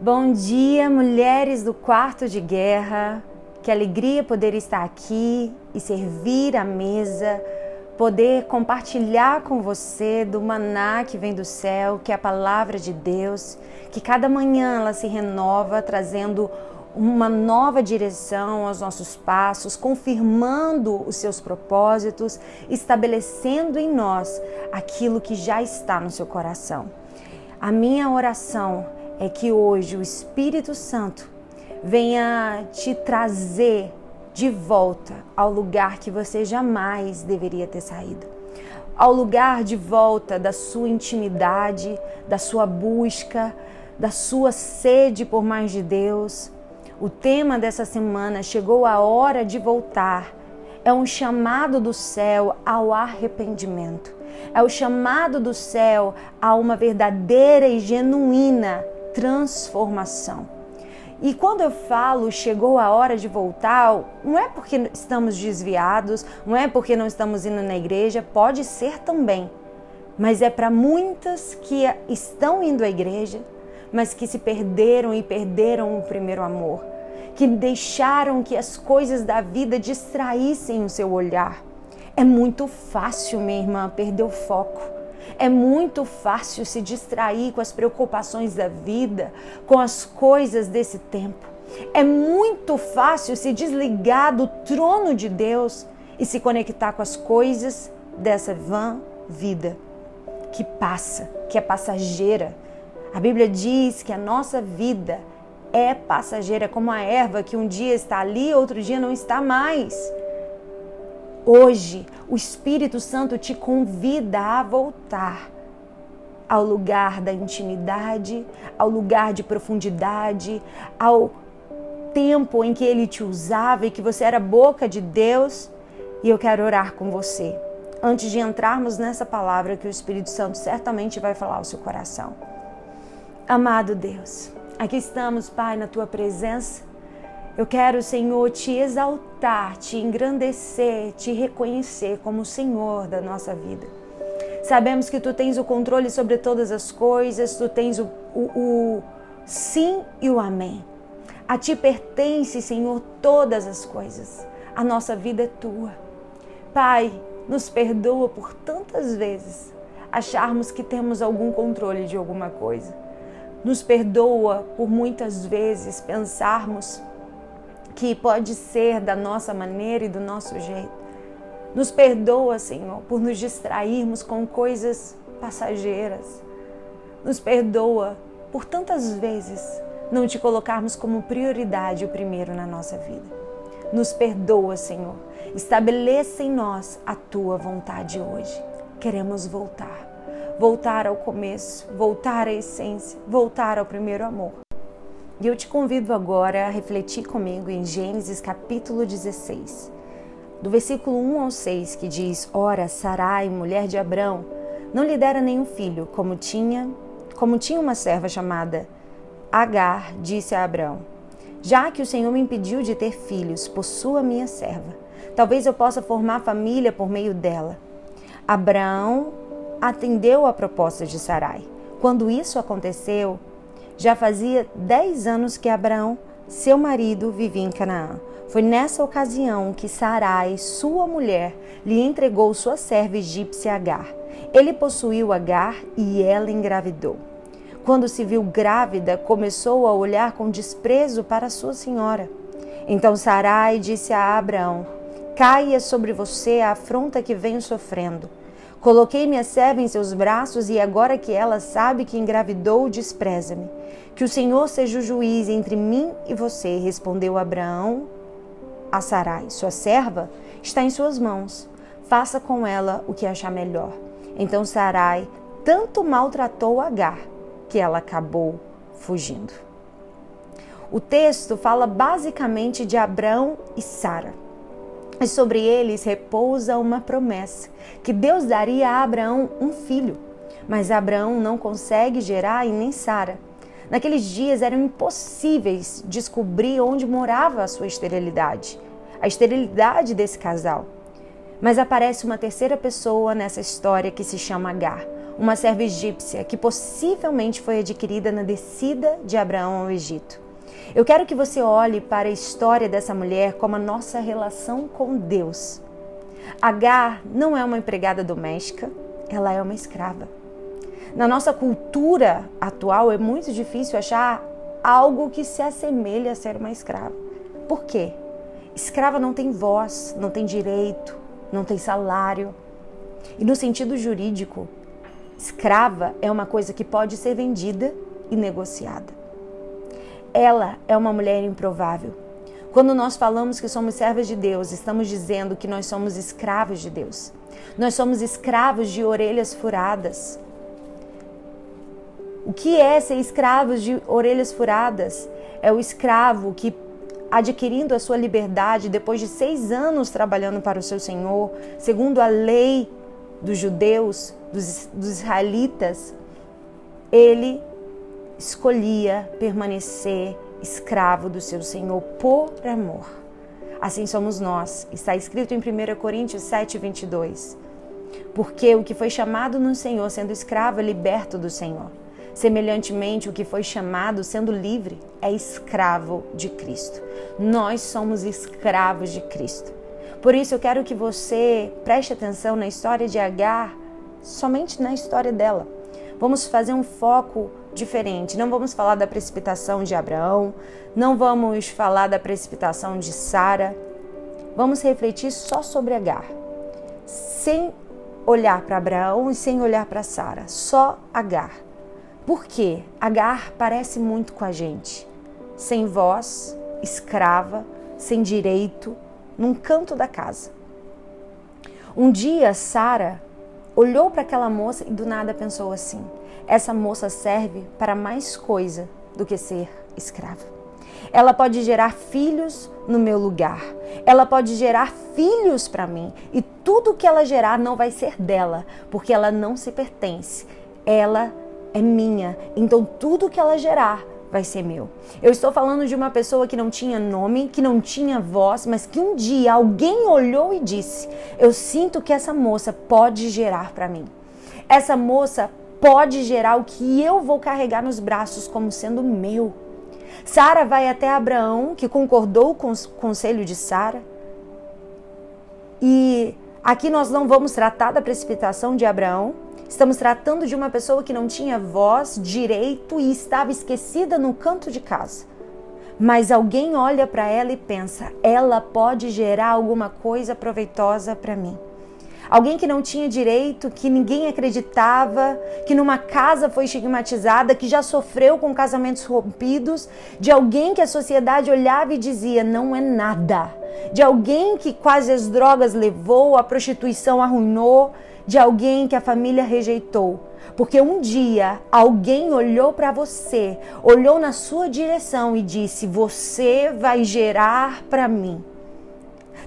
Bom dia, mulheres do quarto de guerra. Que alegria poder estar aqui e servir a mesa, poder compartilhar com você do maná que vem do céu, que é a palavra de Deus, que cada manhã ela se renova trazendo uma nova direção aos nossos passos, confirmando os seus propósitos, estabelecendo em nós aquilo que já está no seu coração. A minha oração é que hoje o Espírito Santo venha te trazer de volta ao lugar que você jamais deveria ter saído. Ao lugar de volta da sua intimidade, da sua busca, da sua sede por mais de Deus. O tema dessa semana chegou a hora de voltar. É um chamado do céu ao arrependimento. É o chamado do céu a uma verdadeira e genuína transformação. E quando eu falo chegou a hora de voltar, não é porque estamos desviados, não é porque não estamos indo na igreja, pode ser também. Mas é para muitas que estão indo à igreja, mas que se perderam e perderam o primeiro amor, que deixaram que as coisas da vida distraíssem o seu olhar. É muito fácil, minha irmã, perder o foco. É muito fácil se distrair com as preocupações da vida, com as coisas desse tempo. É muito fácil se desligar do trono de Deus e se conectar com as coisas dessa vã vida que passa, que é passageira. A Bíblia diz que a nossa vida é passageira, como a erva que um dia está ali, outro dia não está mais. Hoje, o Espírito Santo te convida a voltar ao lugar da intimidade, ao lugar de profundidade, ao tempo em que ele te usava e que você era boca de Deus. E eu quero orar com você. Antes de entrarmos nessa palavra que o Espírito Santo certamente vai falar ao seu coração. Amado Deus, aqui estamos, Pai, na tua presença eu quero, Senhor, te exaltar, te engrandecer, te reconhecer como o Senhor da nossa vida. Sabemos que tu tens o controle sobre todas as coisas, tu tens o, o, o sim e o amém. A ti pertence, Senhor, todas as coisas. A nossa vida é tua. Pai, nos perdoa por tantas vezes acharmos que temos algum controle de alguma coisa. Nos perdoa por muitas vezes pensarmos que pode ser da nossa maneira e do nosso jeito. Nos perdoa, Senhor, por nos distrairmos com coisas passageiras. Nos perdoa por tantas vezes não te colocarmos como prioridade o primeiro na nossa vida. Nos perdoa, Senhor. Estabeleça em nós a tua vontade hoje. Queremos voltar. Voltar ao começo, voltar à essência, voltar ao primeiro amor. E eu te convido agora a refletir comigo em Gênesis capítulo 16, do versículo 1 ao 6, que diz: Ora, Sarai, mulher de Abrão, não lhe dera nenhum filho, como tinha, como tinha uma serva chamada Agar, disse a Abrão: Já que o Senhor me impediu de ter filhos, possua minha serva. Talvez eu possa formar família por meio dela. Abraão atendeu à proposta de Sarai. Quando isso aconteceu, já fazia dez anos que Abraão, seu marido, vivia em Canaã. Foi nessa ocasião que Sarai, sua mulher, lhe entregou sua serva egípcia Agar. Ele possuiu Agar e ela engravidou. Quando se viu grávida, começou a olhar com desprezo para sua senhora. Então Sarai disse a Abraão: Caia sobre você a afronta que venho sofrendo. Coloquei minha serva em seus braços e agora que ela sabe que engravidou, despreza-me. Que o Senhor seja o juiz entre mim e você, respondeu Abraão a Sarai. Sua serva está em suas mãos. Faça com ela o que achar melhor. Então Sarai tanto maltratou Agar que ela acabou fugindo. O texto fala basicamente de Abraão e Sara e sobre eles repousa uma promessa, que Deus daria a Abraão um filho. Mas Abraão não consegue gerar e nem Sara. Naqueles dias eram impossíveis descobrir onde morava a sua esterilidade, a esterilidade desse casal. Mas aparece uma terceira pessoa nessa história que se chama Agar, uma serva egípcia que possivelmente foi adquirida na descida de Abraão ao Egito. Eu quero que você olhe para a história dessa mulher como a nossa relação com Deus. Agar não é uma empregada doméstica, ela é uma escrava. Na nossa cultura atual é muito difícil achar algo que se assemelhe a ser uma escrava. Por quê? Escrava não tem voz, não tem direito, não tem salário. E no sentido jurídico, escrava é uma coisa que pode ser vendida e negociada. Ela é uma mulher improvável. Quando nós falamos que somos servas de Deus, estamos dizendo que nós somos escravos de Deus. Nós somos escravos de orelhas furadas. O que é ser escravos de orelhas furadas? É o escravo que, adquirindo a sua liberdade depois de seis anos trabalhando para o seu Senhor, segundo a lei dos judeus, dos, dos israelitas, ele escolhia permanecer escravo do seu Senhor por amor. Assim somos nós. Está escrito em 1 Coríntios 7, 22. Porque o que foi chamado no Senhor sendo escravo é liberto do Senhor. Semelhantemente, o que foi chamado sendo livre é escravo de Cristo. Nós somos escravos de Cristo. Por isso eu quero que você preste atenção na história de Agar, somente na história dela. Vamos fazer um foco diferente. Não vamos falar da precipitação de Abraão, não vamos falar da precipitação de Sara. Vamos refletir só sobre Agar, sem olhar para Abraão e sem olhar para Sara, só Agar. Por quê? Agar parece muito com a gente, sem voz, escrava, sem direito, num canto da casa. Um dia, Sara olhou para aquela moça e do nada pensou assim: essa moça serve para mais coisa do que ser escrava. Ela pode gerar filhos no meu lugar. Ela pode gerar filhos para mim. E tudo que ela gerar não vai ser dela, porque ela não se pertence. Ela é minha. Então tudo que ela gerar vai ser meu. Eu estou falando de uma pessoa que não tinha nome, que não tinha voz, mas que um dia alguém olhou e disse: Eu sinto que essa moça pode gerar para mim. Essa moça pode gerar o que eu vou carregar nos braços como sendo meu. Sara vai até Abraão, que concordou com o conselho de Sara. E aqui nós não vamos tratar da precipitação de Abraão, estamos tratando de uma pessoa que não tinha voz, direito e estava esquecida no canto de casa. Mas alguém olha para ela e pensa: ela pode gerar alguma coisa proveitosa para mim. Alguém que não tinha direito, que ninguém acreditava, que numa casa foi estigmatizada, que já sofreu com casamentos rompidos, de alguém que a sociedade olhava e dizia não é nada, de alguém que quase as drogas levou, a prostituição arruinou, de alguém que a família rejeitou. Porque um dia alguém olhou para você, olhou na sua direção e disse: Você vai gerar para mim.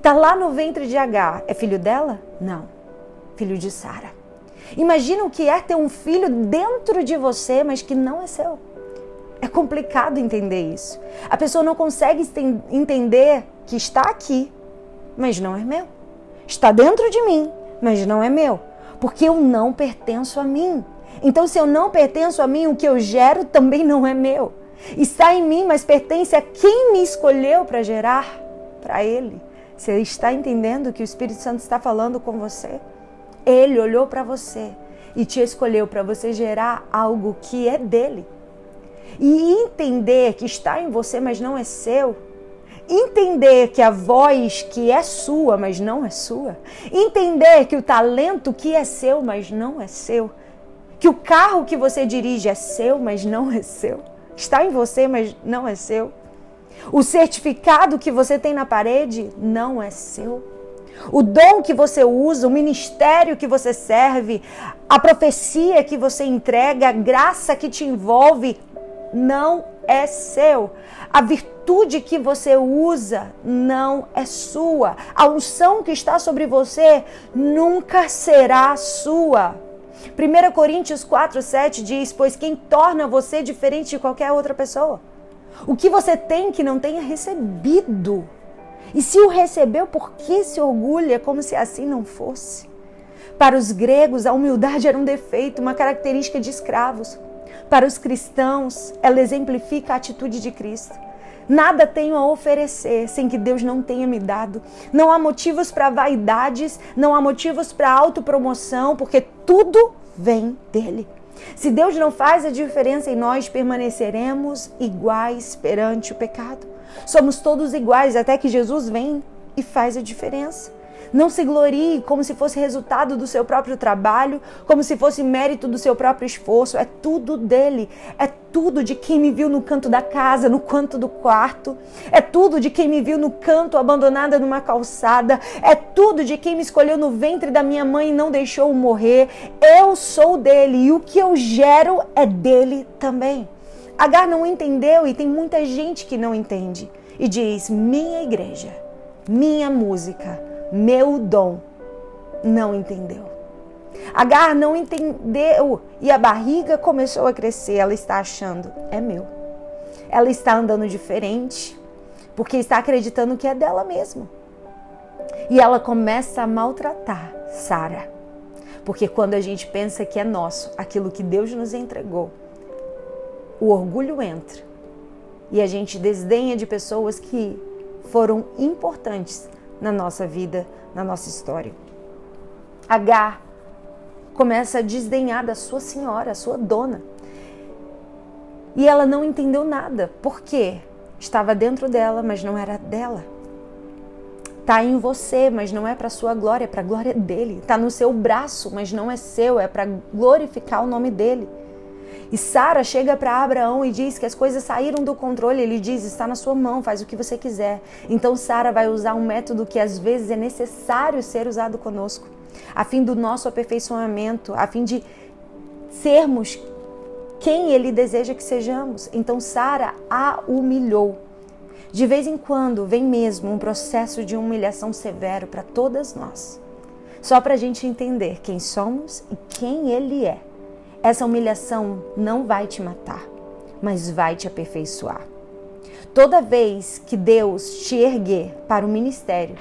Tá lá no ventre de Agar. É filho dela? Não. Filho de Sara. Imagina o que é ter um filho dentro de você, mas que não é seu. É complicado entender isso. A pessoa não consegue entender que está aqui, mas não é meu. Está dentro de mim, mas não é meu. Porque eu não pertenço a mim. Então, se eu não pertenço a mim, o que eu gero também não é meu. Está em mim, mas pertence a quem me escolheu para gerar para Ele. Você está entendendo que o Espírito Santo está falando com você? Ele olhou para você e te escolheu para você gerar algo que é dele. E entender que está em você, mas não é seu. Entender que a voz que é sua, mas não é sua. Entender que o talento que é seu, mas não é seu. Que o carro que você dirige é seu, mas não é seu. Está em você, mas não é seu. O certificado que você tem na parede não é seu. O dom que você usa, o ministério que você serve, a profecia que você entrega, a graça que te envolve, não é seu. A virtude que você usa não é sua. A unção que está sobre você nunca será sua. 1 Coríntios 4, 7 diz: Pois quem torna você diferente de qualquer outra pessoa? O que você tem que não tenha recebido. E se o recebeu, por que se orgulha como se assim não fosse? Para os gregos, a humildade era um defeito, uma característica de escravos. Para os cristãos, ela exemplifica a atitude de Cristo. Nada tenho a oferecer sem que Deus não tenha me dado. Não há motivos para vaidades, não há motivos para autopromoção, porque tudo vem dele. Se Deus não faz a diferença em nós, permaneceremos iguais perante o pecado. Somos todos iguais até que Jesus vem e faz a diferença. Não se glorie como se fosse resultado do seu próprio trabalho, como se fosse mérito do seu próprio esforço. É tudo dele. É tudo de quem me viu no canto da casa, no canto do quarto. É tudo de quem me viu no canto abandonada numa calçada. É tudo de quem me escolheu no ventre da minha mãe e não deixou morrer. Eu sou dele e o que eu gero é dele também. Agar não entendeu e tem muita gente que não entende e diz: minha igreja, minha música meu dom, não entendeu. Agar não entendeu e a barriga começou a crescer. Ela está achando, é meu. Ela está andando diferente porque está acreditando que é dela mesma. E ela começa a maltratar Sara. Porque quando a gente pensa que é nosso, aquilo que Deus nos entregou, o orgulho entra. E a gente desdenha de pessoas que foram importantes na nossa vida, na nossa história. Agar começa a desdenhar da sua senhora, a sua dona. E ela não entendeu nada. Por quê? Estava dentro dela, mas não era dela. Está em você, mas não é para sua glória, é para a glória dele. Está no seu braço, mas não é seu, é para glorificar o nome dele. E Sara chega para Abraão e diz que as coisas saíram do controle. Ele diz: está na sua mão, faz o que você quiser. Então Sara vai usar um método que às vezes é necessário ser usado conosco, a fim do nosso aperfeiçoamento, a fim de sermos quem ele deseja que sejamos. Então Sara a humilhou. De vez em quando vem mesmo um processo de humilhação severo para todas nós, só para a gente entender quem somos e quem ele é. Essa humilhação não vai te matar, mas vai te aperfeiçoar. Toda vez que Deus te erguer para o ministério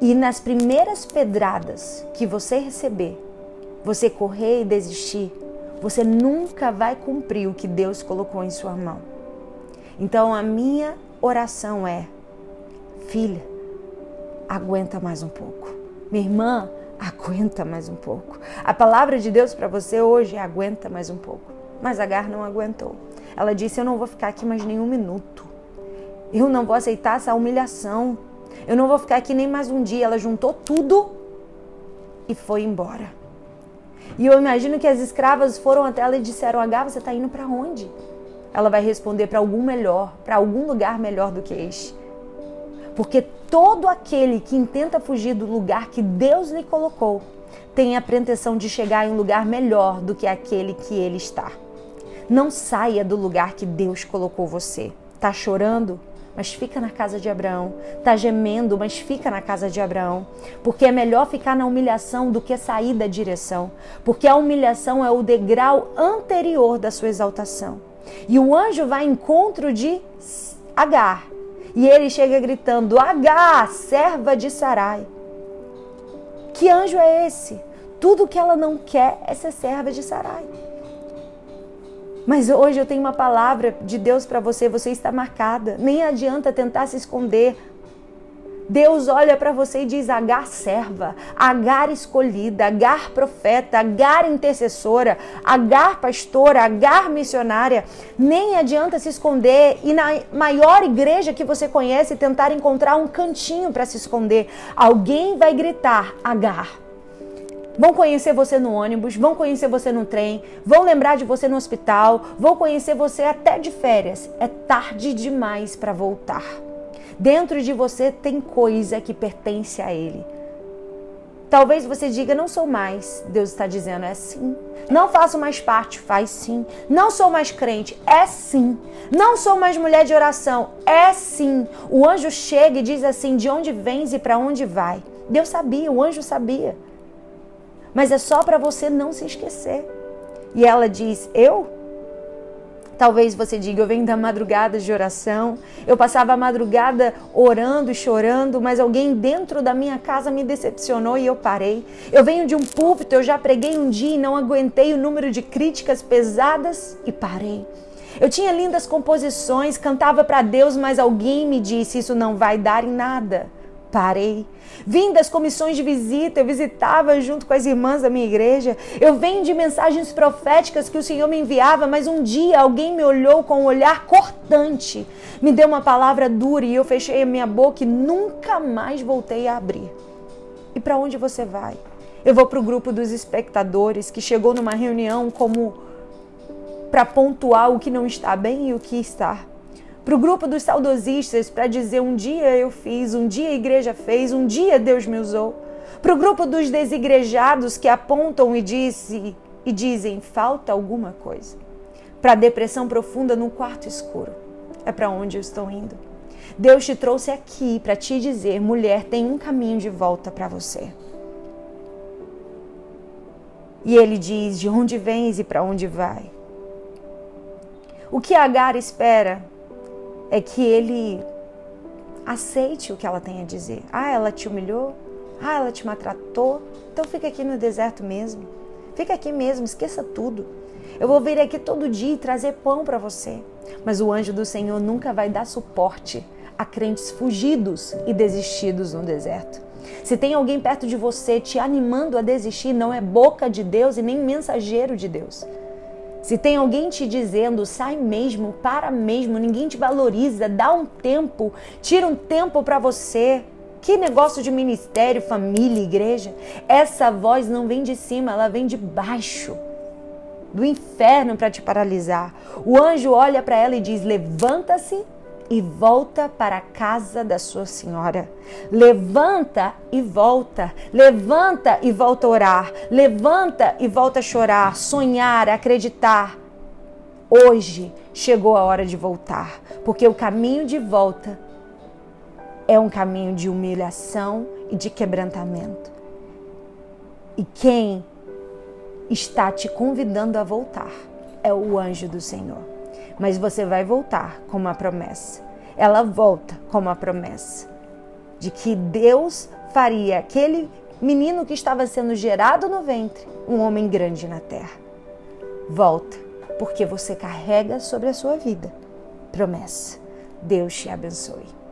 e nas primeiras pedradas que você receber, você correr e desistir, você nunca vai cumprir o que Deus colocou em sua mão. Então a minha oração é: filha, aguenta mais um pouco. Minha irmã, aguenta mais um pouco. A palavra de Deus para você hoje é aguenta mais um pouco. Mas Agar não aguentou. Ela disse: Eu não vou ficar aqui mais nenhum minuto. Eu não vou aceitar essa humilhação. Eu não vou ficar aqui nem mais um dia. Ela juntou tudo e foi embora. E eu imagino que as escravas foram até ela e disseram: Agar, você está indo para onde? Ela vai responder: para algum melhor, para algum lugar melhor do que este. Porque todo aquele que intenta fugir do lugar que Deus lhe colocou tem a pretensão de chegar em um lugar melhor do que aquele que ele está. Não saia do lugar que Deus colocou você. Tá chorando? Mas fica na casa de Abraão. Tá gemendo, mas fica na casa de Abraão. Porque é melhor ficar na humilhação do que sair da direção. Porque a humilhação é o degrau anterior da sua exaltação. E o anjo vai em encontro de Agar e ele chega gritando: H, serva de Sarai. Que anjo é esse? Tudo que ela não quer é ser serva de Sarai. Mas hoje eu tenho uma palavra de Deus para você, você está marcada. Nem adianta tentar se esconder. Deus olha para você e diz: Agar serva, Agar escolhida, Agar profeta, Agar intercessora, Agar pastora, Agar missionária. Nem adianta se esconder e na maior igreja que você conhece tentar encontrar um cantinho para se esconder. Alguém vai gritar: Agar. Vão conhecer você no ônibus, vão conhecer você no trem, vão lembrar de você no hospital, vão conhecer você até de férias. É tarde demais para voltar. Dentro de você tem coisa que pertence a Ele. Talvez você diga, não sou mais. Deus está dizendo, é sim. Não faço mais parte, faz sim. Não sou mais crente, é sim. Não sou mais mulher de oração, é sim. O anjo chega e diz assim: de onde vens e para onde vai? Deus sabia, o anjo sabia. Mas é só para você não se esquecer. E ela diz: eu? Talvez você diga, eu venho da madrugada de oração, eu passava a madrugada orando e chorando, mas alguém dentro da minha casa me decepcionou e eu parei. Eu venho de um púlpito, eu já preguei um dia e não aguentei o número de críticas pesadas e parei. Eu tinha lindas composições, cantava para Deus, mas alguém me disse: Isso não vai dar em nada. Parei. Vim das comissões de visita, eu visitava junto com as irmãs da minha igreja. Eu venho de mensagens proféticas que o Senhor me enviava, mas um dia alguém me olhou com um olhar cortante, me deu uma palavra dura e eu fechei a minha boca e nunca mais voltei a abrir. E para onde você vai? Eu vou para o grupo dos espectadores que chegou numa reunião como para pontuar o que não está bem e o que está. Para o grupo dos saudosistas, para dizer um dia eu fiz, um dia a igreja fez, um dia Deus me usou. Para o grupo dos desigrejados que apontam e, disse, e dizem falta alguma coisa. Para a depressão profunda num quarto escuro. É para onde eu estou indo. Deus te trouxe aqui para te dizer, mulher, tem um caminho de volta para você. E ele diz: de onde vens e para onde vai? O que Agar espera é que ele aceite o que ela tem a dizer. Ah, ela te humilhou? Ah, ela te maltratou? Então fica aqui no deserto mesmo. Fica aqui mesmo, esqueça tudo. Eu vou vir aqui todo dia e trazer pão para você. Mas o anjo do Senhor nunca vai dar suporte a crentes fugidos e desistidos no deserto. Se tem alguém perto de você te animando a desistir, não é boca de Deus e nem mensageiro de Deus. Se tem alguém te dizendo, sai mesmo, para mesmo, ninguém te valoriza, dá um tempo, tira um tempo para você. Que negócio de ministério, família, igreja? Essa voz não vem de cima, ela vem de baixo do inferno para te paralisar. O anjo olha para ela e diz: Levanta-se e volta para a casa da sua senhora. Levanta e volta, levanta e volta a orar, levanta e volta a chorar, sonhar, acreditar. Hoje chegou a hora de voltar, porque o caminho de volta é um caminho de humilhação e de quebrantamento. E quem está te convidando a voltar é o anjo do Senhor mas você vai voltar com uma promessa. Ela volta com uma promessa de que Deus faria aquele menino que estava sendo gerado no ventre um homem grande na terra. Volta, porque você carrega sobre a sua vida promessa. Deus te abençoe.